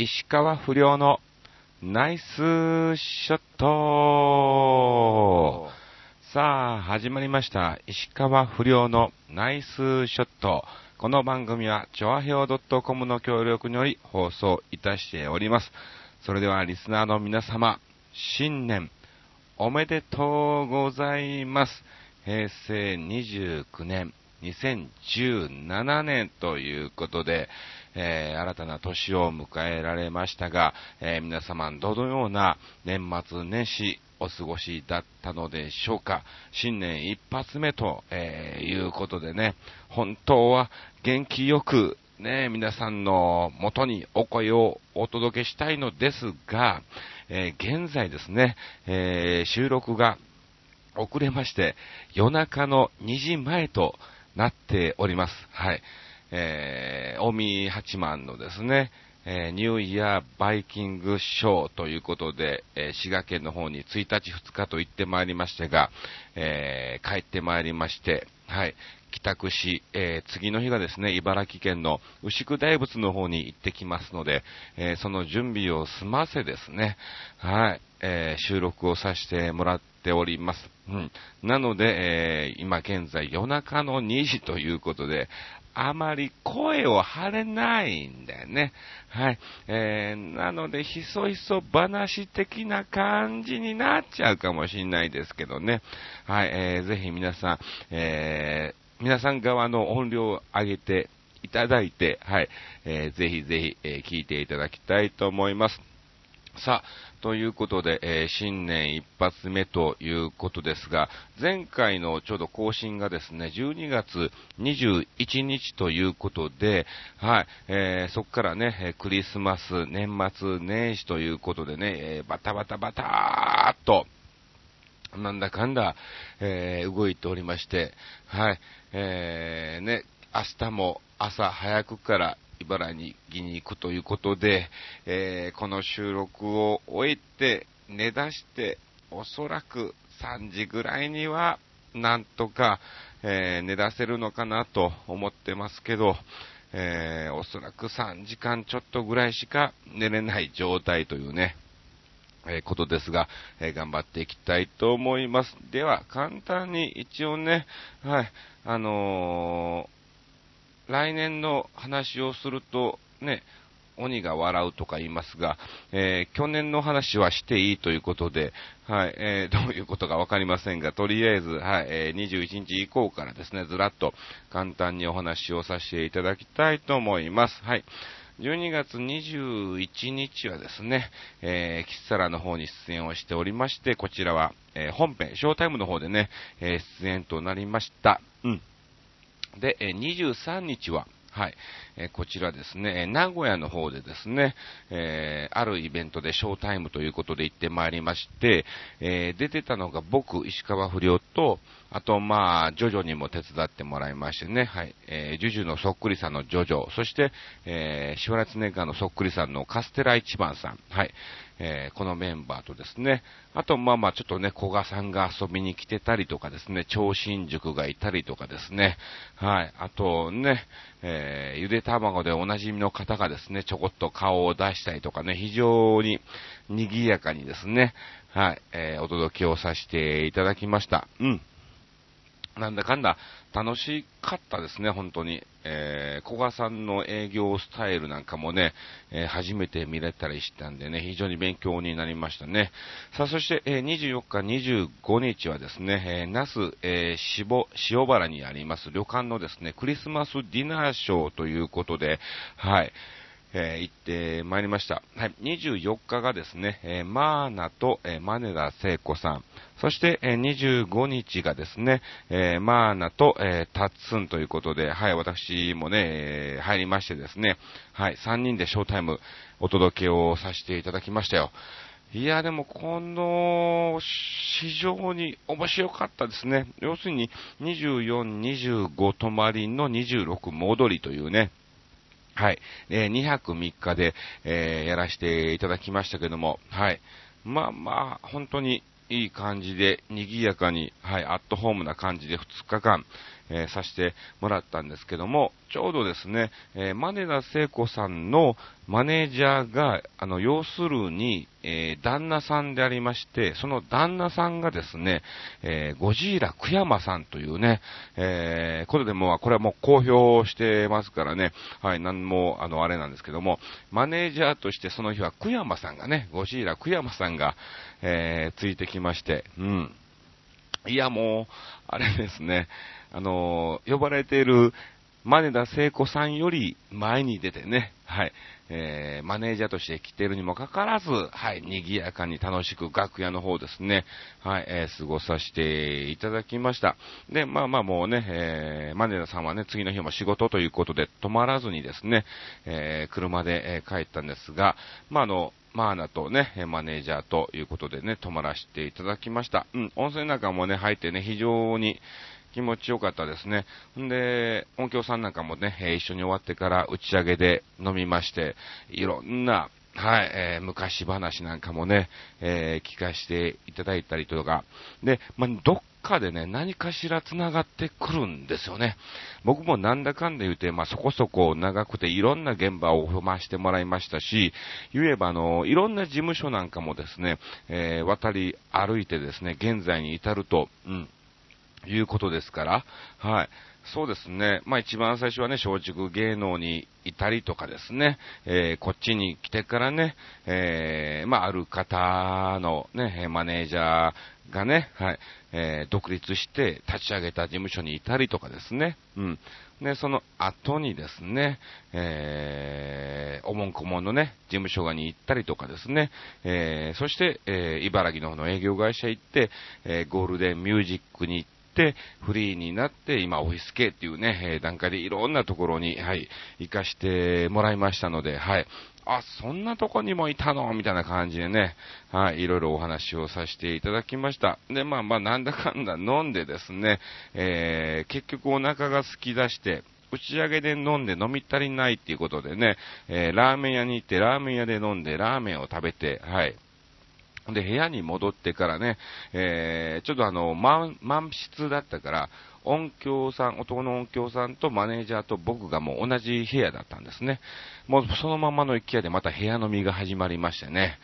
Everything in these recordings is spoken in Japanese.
石川不良のナイスショットさあ、始まりました。石川不良のナイスショット。この番組は、チョアヘオ .com の協力により放送いたしております。それでは、リスナーの皆様、新年、おめでとうございます。平成29年、2017年ということで、えー新たな年を迎えられましたが、えー皆様どのような年末年始お過ごしだったのでしょうか。新年一発目と、えーいうことでね、本当は元気よくね、皆さんの元にお声をお届けしたいのですが、えー現在ですね、えー収録が遅れまして、夜中の2時前となっております。はい。えー、近江八幡のですね、えーニューイヤーバイキングショーということで、えー滋賀県の方に1日2日と行ってまいりましてが、えー帰ってまいりまして、はい。帰宅し、えー次の日がですね、茨城県の牛久大仏の方に行ってきますので、えーその準備を済ませですね、はい、えー収録をさせてもらっております。うん。なので、え今現在夜中の2時ということで、あまり声を張れないんだよね。はい。えー、なので、ひそひそ話的な感じになっちゃうかもしれないですけどね。はい。えー、ぜひ皆さん、えー、皆さん側の音量を上げていただいて、はい。えー、ぜひぜひ、えー聞いていただきたいと思います。さあ、ということで、えー新年一発目ということですが、前回のちょうど更新がですね、12月21日ということで、はい、えーそこからね、クリスマス、年末年始ということでね、えーバタバタバターっと、なんだかんだ、えー動いておりまして、はい、えーね、明日も朝早くから茨城に行くということで、えーこの収録を終えて、寝出して、おそらく3時ぐらいには、なんとか、えー寝出せるのかなと思ってますけど、えーおそらく3時間ちょっとぐらいしか寝れない状態というね、えーことですが、えー頑張っていきたいと思います。では、簡単に一応ね、はい、あのー来年の話をすると、ね、鬼が笑うとか言いますが、えー去年の話はしていいということで、はい、えーどういうことかわかりませんが、とりあえず、はい、えー21日以降からですね、ずらっと簡単にお話をさせていただきたいと思います。はい。12月21日はですね、えー、キッサラの方に出演をしておりまして、こちらは、えー本編、ショータイムの方でね、えー出演となりました。うん。で、え23日は、はい、えこちらですね、名古屋の方でですね、えーあるイベントでショータイムということで行ってまいりまして、えー出てたのが僕、石川不良と、あと、まあ、ジョジョにも手伝ってもらいましてね、はい、えージュジュのそっくりさんのジョジョ、そして、えー、シュワルツネガーのそっくりさんのカステラ一番さん、はい、えーこのメンバーとですね、あと、まあまあ、ちょっとね、古賀さんが遊びに来てたりとかですね、超新塾がいたりとかですね、はい、あとね、えーゆで卵でおなじみの方がですね、ちょこっと顔を出したりとかね、非常に賑やかにですね、はい、えーお届けをさせていただきました。うん。なんだかんだ楽しかったですね、本当に。えー、古賀さんの営業スタイルなんかもね、えー初めて見れたりしたんでね、非常に勉強になりましたね。さあ、そして、えー24日、25日はですね、えー、那須、えー、塩原にあります旅館のですね、クリスマスディナーショーということで、はい。えー行ってまいりました。はい。24日がですね、えーマーナと、えーマネダ聖子さん。そして、えー25日がですね、えーマーナと、えータッツンということで、はい、私もね、えー入りましてですね、はい、3人でショータイムお届けをさせていただきましたよ。いや、でも、この、非常に面白かったですね。要するに、24、25泊まりの26戻りというね、はい。えー2泊3日で、えーやらせていただきましたけども、はい。まあまあ、本当にいい感じで、賑やかに、はい、アットホームな感じで2日間、えー、させてもらったんですけども、ちょうどですね、えー、マネダ聖子さんのマネージャーが、あの、要するに、えー、旦那さんでありまして、その旦那さんがですね、えー、ゴジーラ久山さんというね、えー、ことでも、これはもう公表してますからね、はい、なんも、あの、あれなんですけども、マネージャーとしてその日は久山さんがね、ゴジーラ久山さんが、えー、ついてきまして、うん。いや、もう、あれですね、あの呼ばれているマネダ聖子さんより前に出てね、はい、えー、マネージャーとして来てるにもかかわらず、はい、賑やかに楽しく楽屋の方ですね、はい、えー、過ごさせていただきました。で、まあまあもうね、えー、マネダさんはね、次の日も仕事ということで止まらずにですね、えー、車で、え帰ったんですが、まああの、マーナとね、マネージャーということでね、泊まらせていただきました。うん、温泉なんかもね、入ってね、非常に、気持ちよかったですね。んで、音響さんなんかもね、一緒に終わってから打ち上げで飲みまして、いろんな、はい、えー、昔話なんかもね、えー、聞かせていただいたりとか、で、まあ、どっかでね、何かしら繋がってくるんですよね。僕もなんだかんだ言うて、まあ、そこそこ長くていろんな現場を踏ましてもらいましたし、言えばあの、いろんな事務所なんかもですね、えー、渡り歩いてですね、現在に至ると、うん、いうことですから、はい。そうですね。まあ一番最初はね、松竹芸能にいたりとかですね、えー、こっちに来てからね、えー、まあある方のね、マネージャーがね、はい、えー、独立して立ち上げた事務所にいたりとかですね、うん。で、その後にですね、えー、おもんこもんのね、事務所に行ったりとかですね、えー、そして、えー、茨城の方の営業会社行って、えー、ゴールデンミュージックに行って、フリーになって、今、オフィス系っていうね、え段階でいろんなところに、はい、行かしてもらいましたので、はい。あ、そんなとこにもいたのみたいな感じでね、はい、いろいろお話をさせていただきました。で、まあまあ、なんだかんだ飲んでですね、えー、結局お腹が空き出して、打ち上げで飲んで飲み足りないっていうことでね、えー、ラーメン屋に行ってラーメン屋で飲んでラーメンを食べて、はい。で、部屋に戻ってからね、えー、ちょっとあの、満、満室だったから、音響さん、男の音響さんとマネージャーと僕がもう同じ部屋だったんですね。もうそのままの勢いでまた部屋飲みが始まりましてね。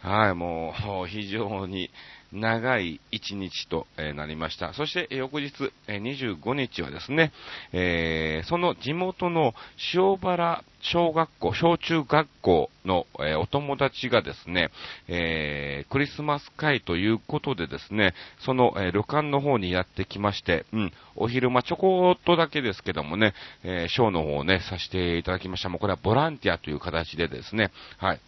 はい、もう非常に、長い一日となりました。そして翌日、25日はですね、えー、その地元の塩原小学校、小中学校の、え、お友達がですね、えー、クリスマス会ということでですね、その、え、旅館の方にやってきまして、うん、お昼間ちょこっとだけですけどもね、えショーの方をね、させていただきました。もうこれはボランティアという形でですね、はい。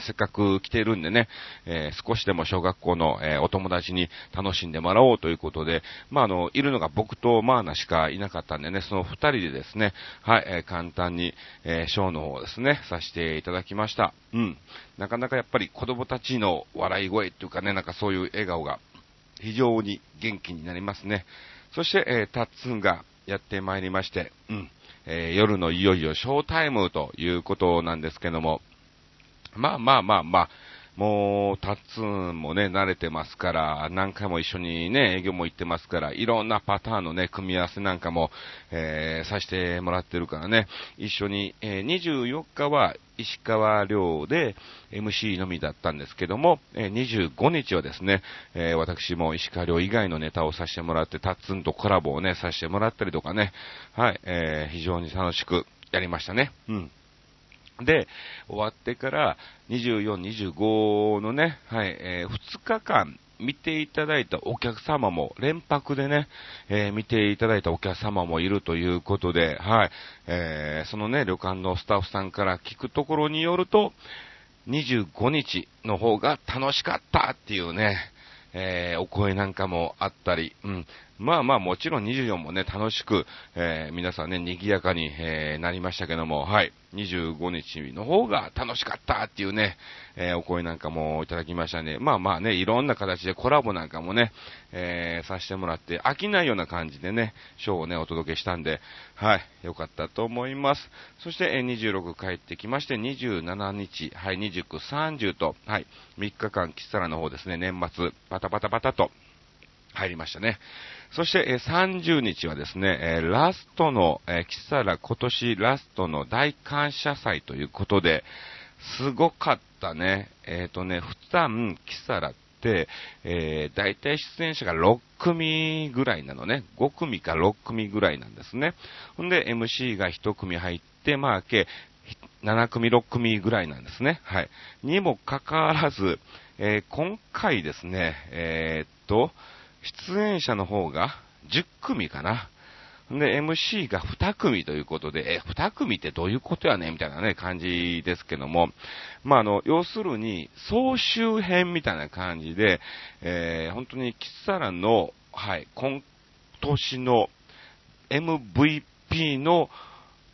せっかく来てるんでね、えー、少しでも小学校の、えー、お友達に楽しんでもらおうということで、まあ、あの、いるのが僕とマーナしかいなかったんでね、その二人でですね、はい、えー、簡単に、えショーの方をですね、させていただきました。うん。なかなかやっぱり子供たちの笑い声っていうかね、なんかそういう笑顔が非常に元気になりますね。そして、えタッツンがやってまいりまして、うん。え夜のいよいよショータイムということなんですけども、まあまあまあまあ、もう、タッツンもね、慣れてますから、何回も一緒にね、営業も行ってますから、いろんなパターンのね、組み合わせなんかも、えー、させてもらってるからね、一緒に、えー、24日は石川遼で MC のみだったんですけども、えー、25日はですね、えー、私も石川遼以外のネタをさせてもらって、タッツンとコラボをね、させてもらったりとかね、はい、えー、非常に楽しくやりましたね。うん。で、終わってから24、25のね、はい、えー、2日間見ていただいたお客様も、連泊でね、えー、見ていただいたお客様もいるということで、はい、えー、そのね、旅館のスタッフさんから聞くところによると、25日の方が楽しかったっていうね、えー、お声なんかもあったり、うん。まあまあもちろん24もね、楽しく、えー、皆さんね、賑やかに、えー、なりましたけども、はい。25日の方が楽しかったっていうね、えー、お声なんかもいただきましたね。まあまあね、いろんな形でコラボなんかもね、えさせてもらって、飽きないような感じでね、ショーをね、お届けしたんで、はい、よかったと思います。そして、え26帰ってきまして、27日、はい、29、30と、はい、3日間、キサラの方ですね、年末、バタバタバタと、入りましたね。そして、え30日はですね、えラストの、えーキサラ今年ラストの大感謝祭ということで、すごかったね。えっ、とね、普段、キサラって、えー、大体出演者が6組ぐらいなのね。5組か6組ぐらいなんですね。ほんで、MC が1組入って、まあ、計7組、6組ぐらいなんですね。はい。にもかかわらず、えー今回ですね、えーっと、出演者の方が10組かな。で、MC が2組ということで、え、2組ってどういうことやねんみたいなね、感じですけども、まあ、あの、要するに、総集編みたいな感じで、えー本当にキッサラの、はい、今年の MVP の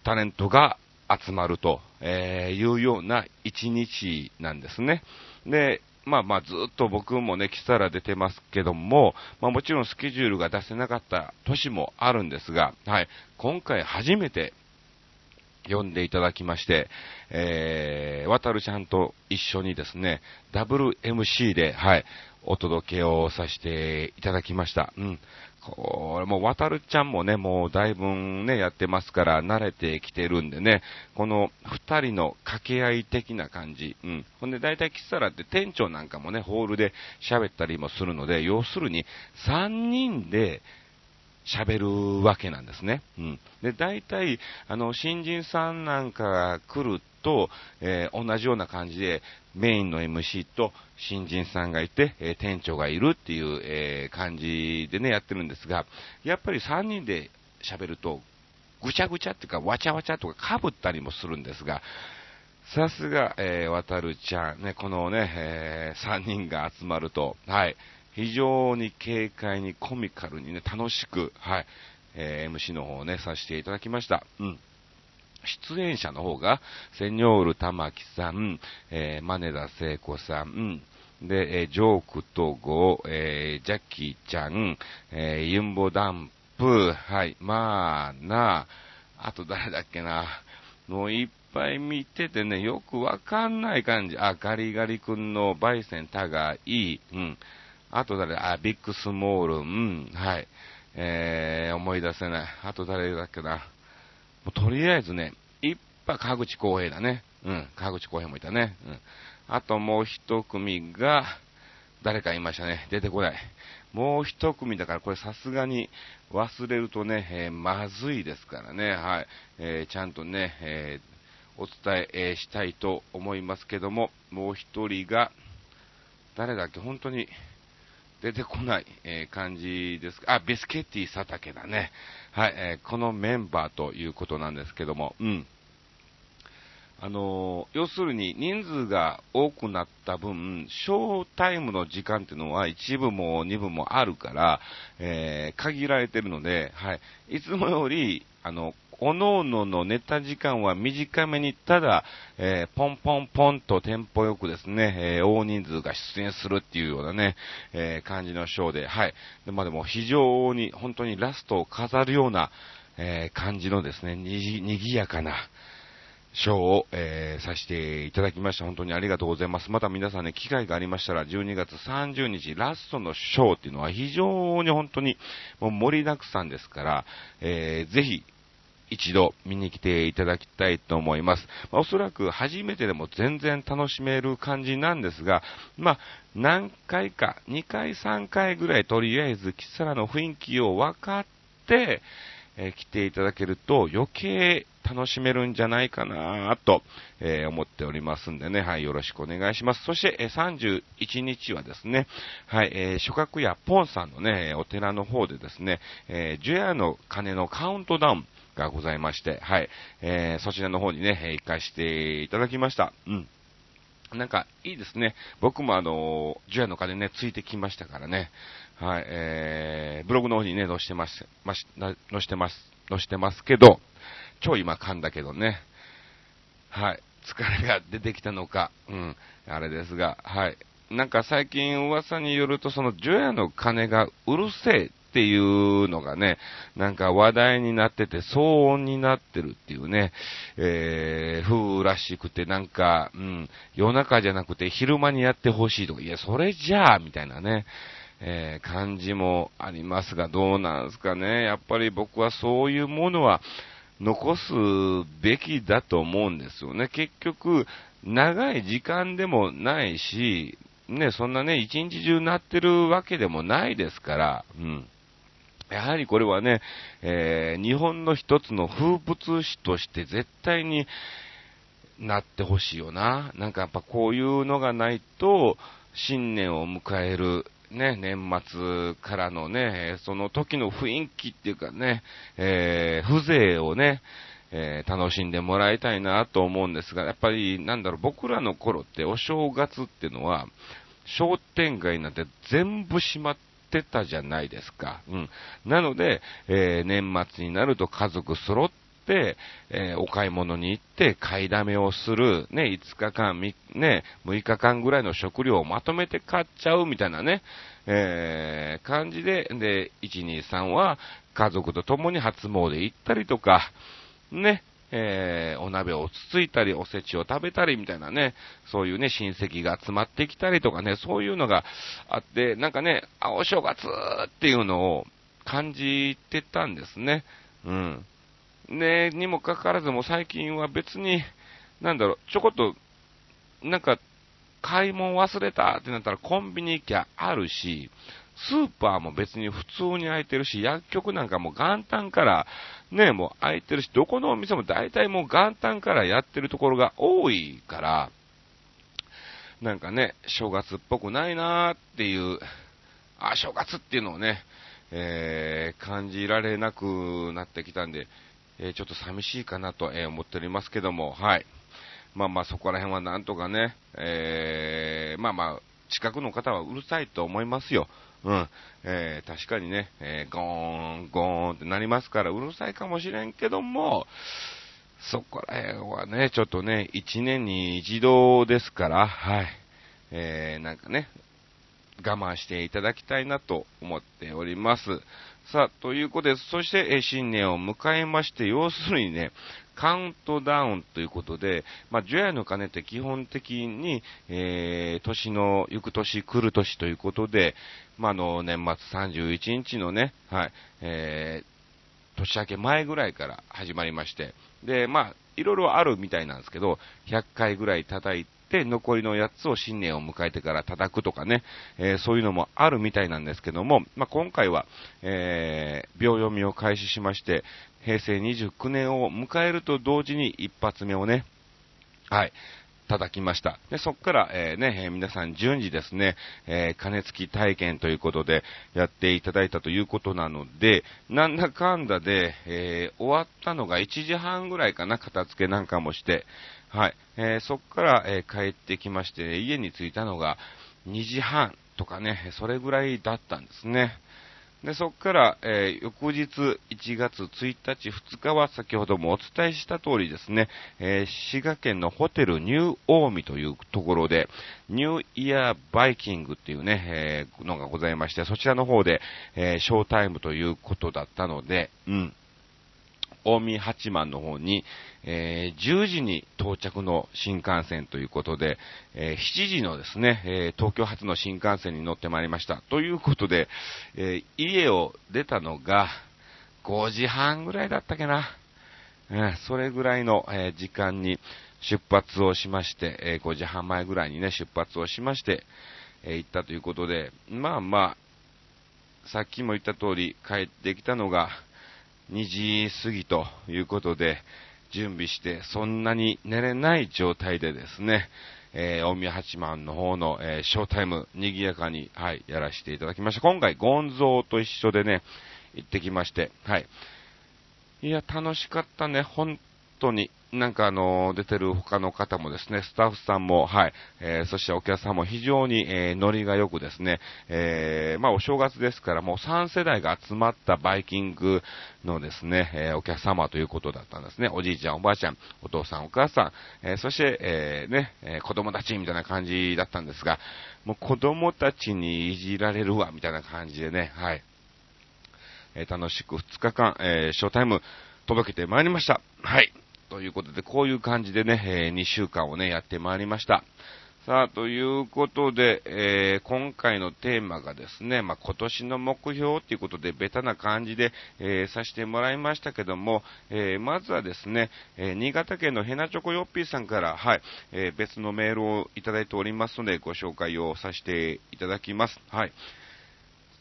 タレントが集まるとえいうような一日なんですね。で、まあまあずっと僕もね、キサラ出てますけども、まあもちろんスケジュールが出せなかった年もあるんですが、はい、今回初めて読んでいただきまして、えー、渡るちゃんと一緒にですね、WMC で、はい、お届けをさせていただきました。うん。これもう渡るちゃんもね、もうだいぶね、やってますから慣れてきてるんでね、この2人の掛け合い的な感じ。うん。ほんで大体キサラって店長なんかもね、ホールで喋ったりもするので、要するに3人で喋るわけなんですね。うん。で、大体、あの、新人さんなんかが来ると、えー同じような感じで、メインの MC と新人さんがいて、えー店長がいるっていう、えー感じでね、やってるんですが、やっぱり3人で喋ると、ぐちゃぐちゃっていうか、わちゃわちゃとか被ったりもするんですが、さすが、えー、渡るちゃん、ね、このね、えー、3人が集まると、はい、非常に軽快にコミカルにね、楽しく、はい、えー MC の方をね、させていただきました。うん。出演者の方が、セニョール玉木さん、えー、マネダ聖子さん、で、えージョークとゴ、えージャッキーちゃん、えーユンボダンプ、はい、まあな、あと誰だっけな、もういっぱい見ててね、よくわかんない感じ。あ、ガリガリ君のバイセンタがいい、うん。あと誰あ、ビッグスモール、うん、はい。えー、思い出せない。あと誰だっけな？もうとりあえずね、いっぱい川口浩平だね。うん、川口浩平もいたね。うん。あともう一組が、誰かいましたね。出てこない。もう一組だから、これさすがに忘れるとね、えーまずいですからね。はい。えーちゃんとね、えーお伝えしたいと思いますけども、もう一人が、誰だっけ、本当に出てこない、えー感じです。あ、ビスケッティ佐竹だね。はい、えーこのメンバーということなんですけども、うん。あのー要するに人数が多くなった分、ショータイムの時間っていうのは一部も二部もあるから、えー限られてるので、はい。いつもより、あの、おのおののネタ時間は短めに、ただ、えーポンポンポンとテンポよくですね、えー大人数が出演するっていうようなね、えー感じのショーで、はい。でまあでも非常に、本当にラストを飾るような、え感じのですね、にぎ、やかな、ショーを、えーさせていただきました。本当にありがとうございます。また皆さんね、機会がありましたら、12月30日、ラストのショーっていうのは非常に本当にもう盛りだくさんですから、えーぜひ、一度見に来ていただきたいと思います。まあおそらく初めてでも全然楽しめる感じなんですが、まあ、何回か、2回、3回ぐらいとりあえず、キサラの雰囲気を分かって、えー来ていただけると余計楽しめるんじゃないかなと、えー思っておりますんでね、はい、よろしくお願いします。そして、えー31日はですね、はい、えー、諸角屋ポンさんのね、お寺の方でですね、えー、ジュアの鐘のカウントダウンがございまして、はい、えーそちらの方にね、行かしていただきました。うん。なんか、いいですね。僕もあの、ジュアの鐘ね、ついてきましたからね。はい、えー、ブログの方にね、載してます、まし、載してます、載してますけど、超今噛んだけどね。はい、疲れが出てきたのか、うん、あれですが、はい。なんか最近噂によると、その、ジュアの鐘がうるせえっていうのがね、なんか話題になってて、騒音になってるっていうね、えー、風らしくて、なんか、うん、夜中じゃなくて昼間にやってほしいとか、いや、それじゃあ、みたいなね、えー、感じもありますが、どうなんですかね。やっぱり僕はそういうものは残すべきだと思うんですよね。結局、長い時間でもないし、ね、そんなね、一日中なってるわけでもないですから、うん。やはりこれはね、えー、日本の一つの風物詩として絶対になってほしいよな。なんかやっぱこういうのがないと、新年を迎える、ね、年末からのね、その時の雰囲気っていうかね、えー、風情をね、えー、楽しんでもらいたいなと思うんですが、やっぱりなんだろう、僕らの頃ってお正月っていうのは、商店街なんて全部閉まってたじゃないですか。うん。なので、えー、年末になると家族揃って、えー、お買い物に行って買いだめをする、ね、5日間、ね、6日間ぐらいの食料をまとめて買っちゃうみたいなね、えー、感じで、で、1、2、3は家族と共に初詣行ったりとか、ね、えー、お鍋をつついたり、おせちを食べたりみたいなね、そういうね、親戚が集まってきたりとかね、そういうのがあって、なんかね、あ、お正月っていうのを感じてたんですね。うん。ね、にもかかわらずも最近は別に、なんだろう、ちょこっと、なんか、買い物忘れたってなったらコンビニ行きゃあるし、スーパーも別に普通に空いてるし、薬局なんかも元旦からね、もう空いてるし、どこのお店も大体もう元旦からやってるところが多いから、なんかね、正月っぽくないなーっていう、あ、正月っていうのをね、えー、感じられなくなってきたんで、えー、ちょっと寂しいかなと、え、思っておりますけども、はい。まあまあそこら辺はなんとかね、えー、まあまあ、近くの方はうるさいと思いますよ。うん。えー、確かにね、えー、ゴーン、ゴーンってなりますから、うるさいかもしれんけども、そこら辺はね、ちょっとね、一年に一度ですから、はい。えー、なんかね、我慢していただきたいなと思っております。さあ、ということで、そして、え新年を迎えまして、要するにね、カウントダウンということで、まあ、除夜の鐘って基本的に、えー、年の、行く年来る年ということで、まあ、あの、年末31日のね、はい、えー、年明け前ぐらいから始まりまして、で、まあ、いろいろあるみたいなんですけど、100回ぐらい叩いて、残りのやつを新年を迎えてから叩くとかね、えー、そういうのもあるみたいなんですけども、まあ、今回は、えー、秒読みを開始しまして、平成29年を迎えると同時に一発目をね、はい、叩きました。で、そこから、えー、ね、皆さん順次ですね、えー、金付き体験ということでやっていただいたということなので、なんだかんだで、え終わったのが1時半ぐらいかな、片付けなんかもして、はい、えそこから、え帰ってきまして、家に着いたのが2時半とかね、それぐらいだったんですね。で、そこから、えー、翌日1月1日、2日は先ほどもお伝えした通りですね、えー、滋賀県のホテルニューオーミというところで、ニューイヤーバイキングっていうね、えー、のがございまして、そちらの方で、えショータイムということだったので、うん。近江八幡の方に、えー、10時に到着の新幹線ということで、えー、7時のですね、えー、東京発の新幹線に乗ってまいりました。ということで、え家を出たのが5時半ぐらいだったっけな。えそれぐらいの、え時間に出発をしまして、え5時半前ぐらいにね、出発をしまして、え行ったということで、まあまあ、さっきも言った通り帰ってきたのが2時過ぎということで、準備して、そんなに寝れない状態でですね、えー、大宮八幡の方の、えー、ショータイム、賑やかに、はい、やらせていただきました。今回、ゴンゾーと一緒でね、行ってきまして、はい。いや、楽しかったね、本当に。なんかあの、出てる他の方もですね、スタッフさんも、はい、えー、そしてお客さんも非常に、えー、ノリが良くですね、えー、まあお正月ですからもう3世代が集まったバイキングのですね、えー、お客様ということだったんですね。おじいちゃん、おばあちゃん、お父さん、お母さん、えー、そして、えー、ね、えー、子供たちみたいな感じだったんですが、もう子供たちにいじられるわ、みたいな感じでね、はい。えー、楽しく2日間、えー、ショータイム届けてまいりました。はい。ということで、こういう感じでね、えー、2週間をね、やってまいりました。さあ、ということで、えー、今回のテーマがですね、まあ、今年の目標っていうことで、ベタな感じで、えー、させてもらいましたけども、えー、まずはですね、え新潟県のヘナチョコヨッピーさんから、はい、え別のメールをいただいておりますので、ご紹介をさせていただきます。はい。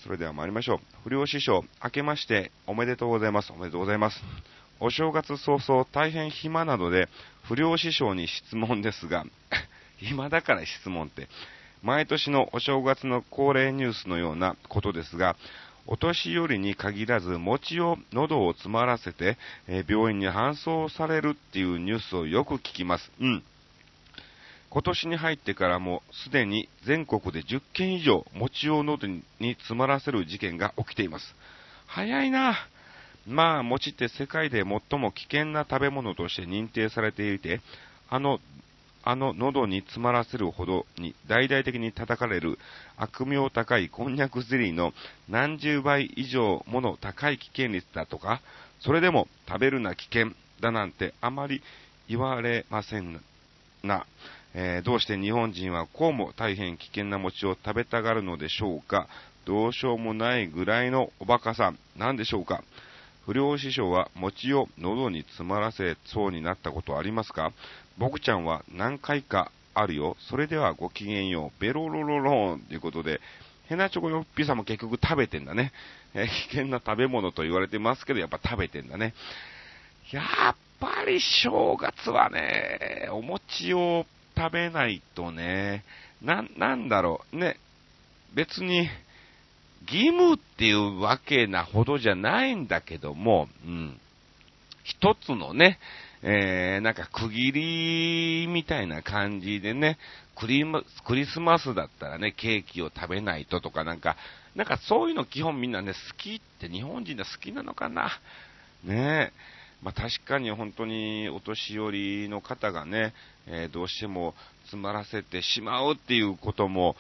それでは参りましょう。不良師匠、明けましておめでとうございます。おめでとうございます。お正月早々大変暇なので、不良師匠に質問ですが、暇だから質問って。毎年のお正月の恒例ニュースのようなことですが、お年寄りに限らず餅を喉を詰まらせて、え、病院に搬送されるっていうニュースをよく聞きます。うん。今年に入ってからもすでに全国で10件以上餅を喉に詰まらせる事件が起きています。早いな。まあ、餅って世界で最も危険な食べ物として認定されていて、あのあの喉に詰まらせるほどに大々的に叩かれる悪名高いこんにゃくゼリーの何十倍以上もの高い危険率だとか、それでも食べるな危険だなんてあまり言われませんな。えー、どうして日本人はこうも大変危険な餅を食べたがるのでしょうかどうしようもないぐらいのおバカさん、なんでしょうか不良師匠は餅を喉に詰まらせそうになったことありますか？僕ちゃんは何回かあるよ。それではごきげんよう。ベロロロローンということで、ヘナチョコヨッピーさんも結局食べてんだね。え危険な食べ物と言われてますけど、やっぱ食べてんだね。やっぱり正月はね、お餅を食べないとね、な、なんだろう、ね、別に、義務っていうわけなほどじゃないんだけども、うん。一つのね、えー、なんか区切りみたいな感じでね、クリクリスマスだったらね、ケーキを食べないととかなんか、なんかそういうの基本みんなね、好きって日本人で好きなのかな。ねえ。まあ、確かに本当にお年寄りの方がね、えー、どうしても詰まらせてしまうっていうことも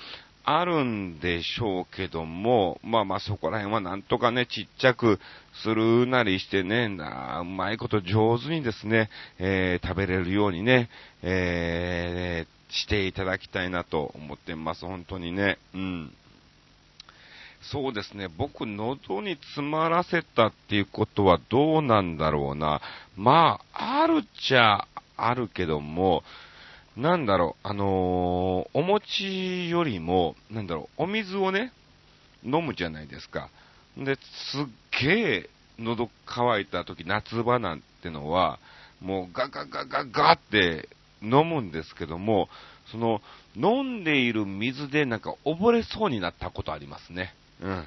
あるんでしょうけども、まあまあそこら辺はなんとかね、ちっちゃくするなりしてね、なうまいこと上手にですね、えー、食べれるようにね、えー、していただきたいなと思ってます、本当にね。うん。そうですね、僕、喉に詰まらせたっていうことはどうなんだろうな。まあ、あるっちゃあるけども、なんだろう、あのー、お餅よりも、なんだろう、お水をね、飲むじゃないですか。で、すっげえ喉乾いた時、夏場なんてのは、もうガガガガガって飲むんですけども、その、飲んでいる水でなんか溺れそうになったことありますね。うん。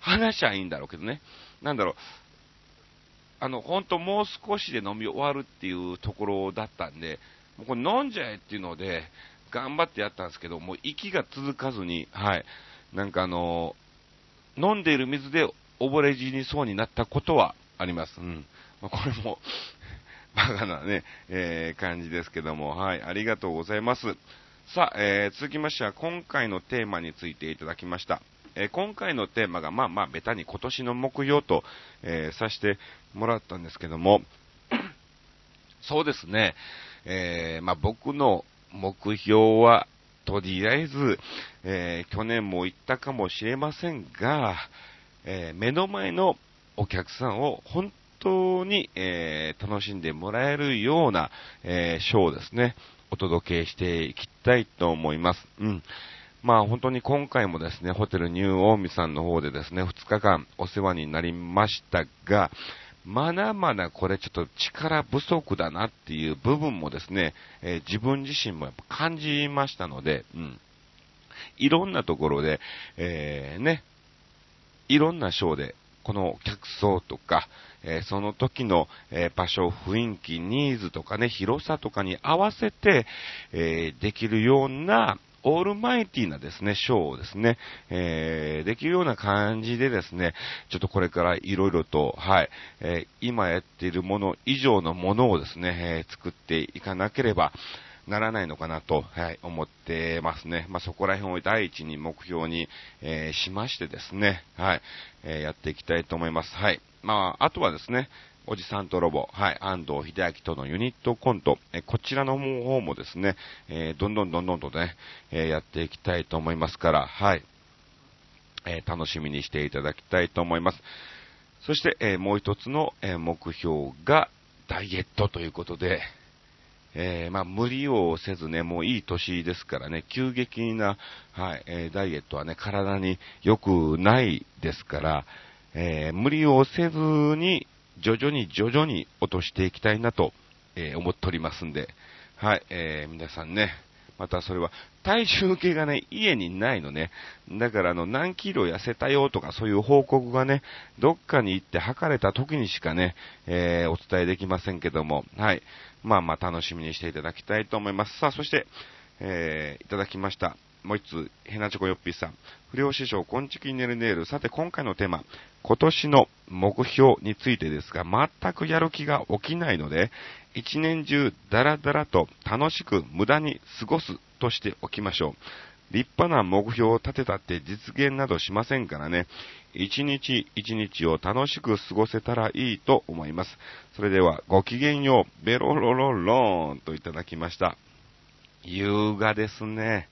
話しゃいいんだろうけどね。なんだろう、あの、ほんともう少しで飲み終わるっていうところだったんで、もうこれ飲んじゃえっていうので、頑張ってやったんですけど、もう息が続かずに、はい。なんかあのー、飲んでいる水で溺れ死にそうになったことはあります。うん。まあ、これも バカなね、えー、感じですけども、はい。ありがとうございます。さあ、えー、続きましては今回のテーマについていただきました。えー、今回のテーマが、まあまあ、ベタに今年の目標と、えー、させてもらったんですけども、そうですね、えー、まあ、僕の目標は、とりあえず、えー、去年も言ったかもしれませんが、えー、目の前のお客さんを本当に、え楽しんでもらえるような、えショーですね、お届けしていきたいと思います。うん。まあ本当に今回もですね、ホテルニューオーミさんの方でですね、2日間お世話になりましたが、まだまだこれちょっと力不足だなっていう部分もですね、えー、自分自身もやっぱ感じましたので、うん。いろんなところで、えー、ね、いろんなショーで、この客層とか、えー、その時の、え、場所、雰囲気、ニーズとかね、広さとかに合わせて、え、できるようなオールマイティなですね、ショーをですね、えー、できるような感じでですね、ちょっとこれからいろいろと、はい、えー、今やっているもの以上のものをですね、えー、作っていかなければ、ならないのかなと、はい、思ってますね。まあ、そこら辺を第一に目標に、えー、しましてですね、はい、えー、やっていきたいと思います。はい。まあ、あとはですね、おじさんとロボ、はい、安藤秀明とのユニットコント、えこちらの方もですね、えー、どんどんどんどんとね、えー、やっていきたいと思いますから、はい、えー、楽しみにしていただきたいと思います。そして、えもう一つの、え目標がダイエットということで、え、まあ、無理をせずね、もういい年ですからね、急激な、はい、え、ダイエットはね、体に良くないですから、え、無理をせずに、徐々に徐々に落としていきたいなと、え思っておりますんで、はい、え皆さんね、またそれは、体重計がね、家にないのね。だからあの、何キロ痩せたよとかそういう報告がね、どっかに行って測れた時にしかね、えー、お伝えできませんけども、はい。まあまあ楽しみにしていただきたいと思います。さあ、そして、えー、いただきました。もう一つ、ヘナチョコヨッピーさん。不良師匠、こんちきねるねる。さて、今回のテーマ、今年の目標についてですが、全くやる気が起きないので、一年中ダラダラと楽しく無駄に過ごすとしておきましょう。立派な目標を立てたって実現などしませんからね。一日一日を楽しく過ごせたらいいと思います。それでは、ごきげんよう、ベロロロローンといただきました。優雅ですね。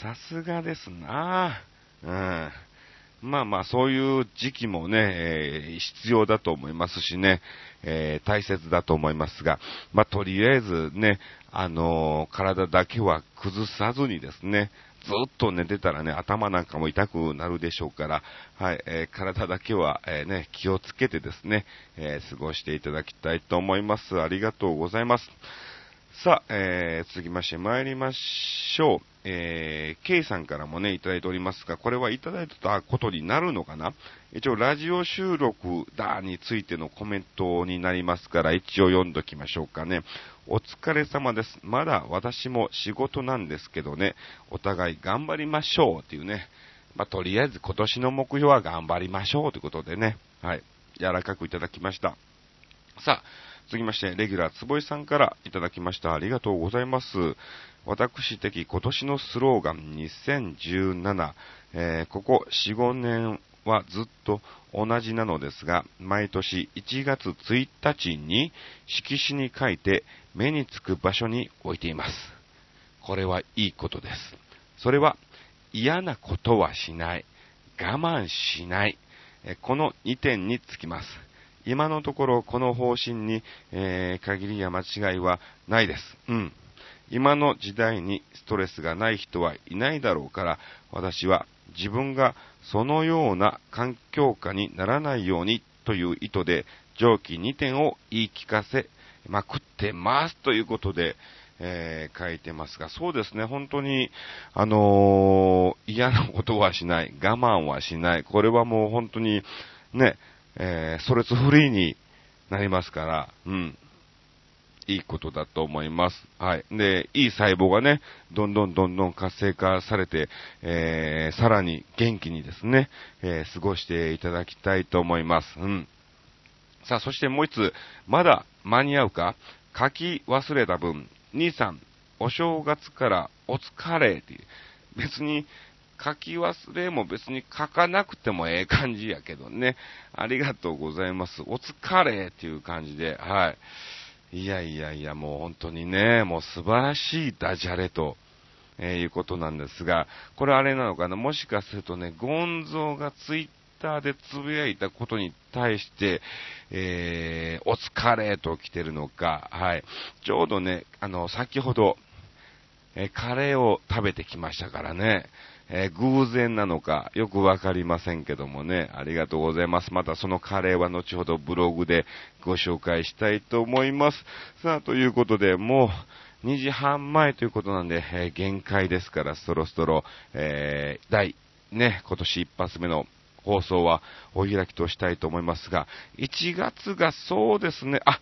さすがですなうん。まあまあ、そういう時期もね、えー、必要だと思いますしね、えー、大切だと思いますが、まあ、とりあえずね、あのー、体だけは崩さずにですね、ずっと寝てたらね、頭なんかも痛くなるでしょうから、はい、えー、体だけは、え、ね、気をつけてですね、え、過ごしていただきたいと思います。ありがとうございます。さあ、えー、続きまして参りましょう。えー、K さんからもね、いただいておりますが、これはいただいたことになるのかな？一応、ラジオ収録だについてのコメントになりますから、一応読んどきましょうかね。お疲れ様です。まだ私も仕事なんですけどね、お互い頑張りましょうっていうね。まあ、とりあえず今年の目標は頑張りましょうということでね、はい、柔らかくいただきました。さあ、続きまして、レギュラー坪井さんからいただきました。ありがとうございます。私的今年のスローガン2017、えー、ここ4、5年はずっと同じなのですが、毎年1月1日に色紙に書いて目につく場所に置いています。これはいいことです。それは嫌なことはしない、我慢しない、この2点につきます。今のところこの方針に、えー、限りや間違いはないです。うん。今の時代にストレスがない人はいないだろうから、私は自分がそのような環境下にならないようにという意図で、上記2点を言い聞かせまくってますということで、えー、書いてますが、そうですね、本当に、あのー、嫌なことはしない、我慢はしない、これはもう本当に、ね、えー、ストレスフリーになりますから、うん。いいことだと思います。はい。で、いい細胞がね、どんどんどんどん活性化されて、えー、さらに元気にですね、えー、過ごしていただきたいと思います。うん。さあ、そしてもう一つ、まだ間に合うか？書き忘れた分、兄さん、お正月からお疲れっていう、別に書き忘れも別に書かなくてもええ感じやけどね。ありがとうございます。お疲れっていう感じで、はい。いやいやいや、もう本当にね、もう素晴らしいダジャレと、えー、いうことなんですが、これあれなのかな、もしかするとね、ゴンゾーがツイッターでつぶやいたことに対して、えー、お疲れと来てるのか、はい。ちょうどね、あの、先ほど、えー、カレーを食べてきましたからね、えー、偶然なのかよくわかりませんけどもね、ありがとうございます。またそのカレーは後ほどブログでご紹介したいと思います。さあ、ということで、もう2時半前ということなんで、えー、限界ですから、そろそろ、えー、第、ね、今年一発目の放送はお開きとしたいと思いますが、1月がそうですね、あ、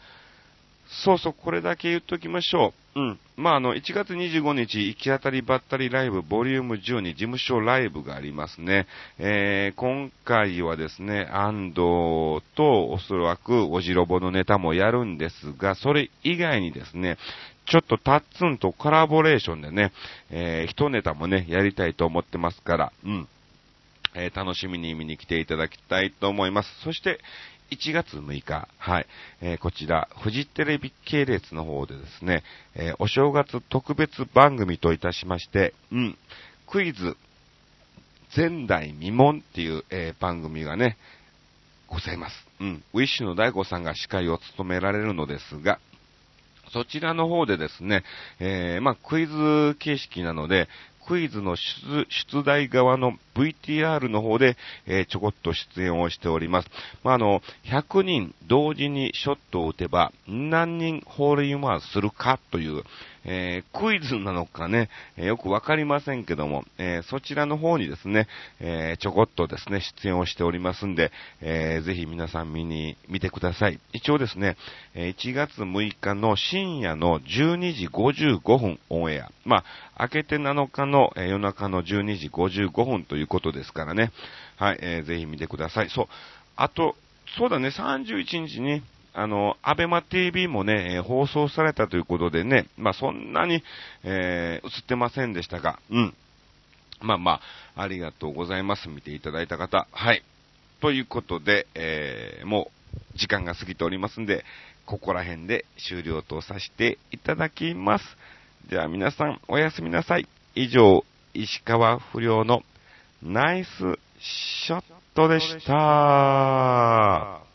そうそう、これだけ言っときましょう。うん。まあ、あの、1月25日、行き当たりばったりライブ、ボリューム12、事務所ライブがありますね。えー、今回はですね、安藤とおそらくおじろぼのネタもやるんですが、それ以外にですね、ちょっとタッツンとコラボレーションでね、えー、一ネタもね、やりたいと思ってますから、うん。えー、楽しみに見に来ていただきたいと思います。そして、1月6日、はい、えー、こちら、フジテレビ系列の方でですね、えー、お正月特別番組といたしまして、うん、クイズ、前代未聞っていう、えー、番組がね、ございます。うん。ウィッシュの大悟さんが司会を務められるのですが、そちらの方でですね、えー、まあ、クイズ形式なので、クイズの出題側の VTR の方で、えー、ちょこっと出演をしております。まあ、あの、100人同時にショットを打てば何人ホールインワンするかという、えー、クイズなのかね、えー、よくわかりませんけども、えそちらの方にですね、えちょこっとですね、出演をしておりますんで、えぜひ皆さん見に、見てください。一応ですね、1月6日の深夜の12時55分オンエア。まあ、明けて7日の、え夜中の12時55分ということですからね。はい、えー、ぜひ見てください。そう。あと、そうだね、31日に、あの、アベマ TV もね、放送されたということでね、まあそんなに、えー、映ってませんでしたが、うん。まあまあ、ありがとうございます。見ていただいた方。はい。ということで、えー、もう、時間が過ぎておりますんで、ここら辺で終了とさせていただきます。では皆さん、おやすみなさい。以上、石川不良のナイスショットでした。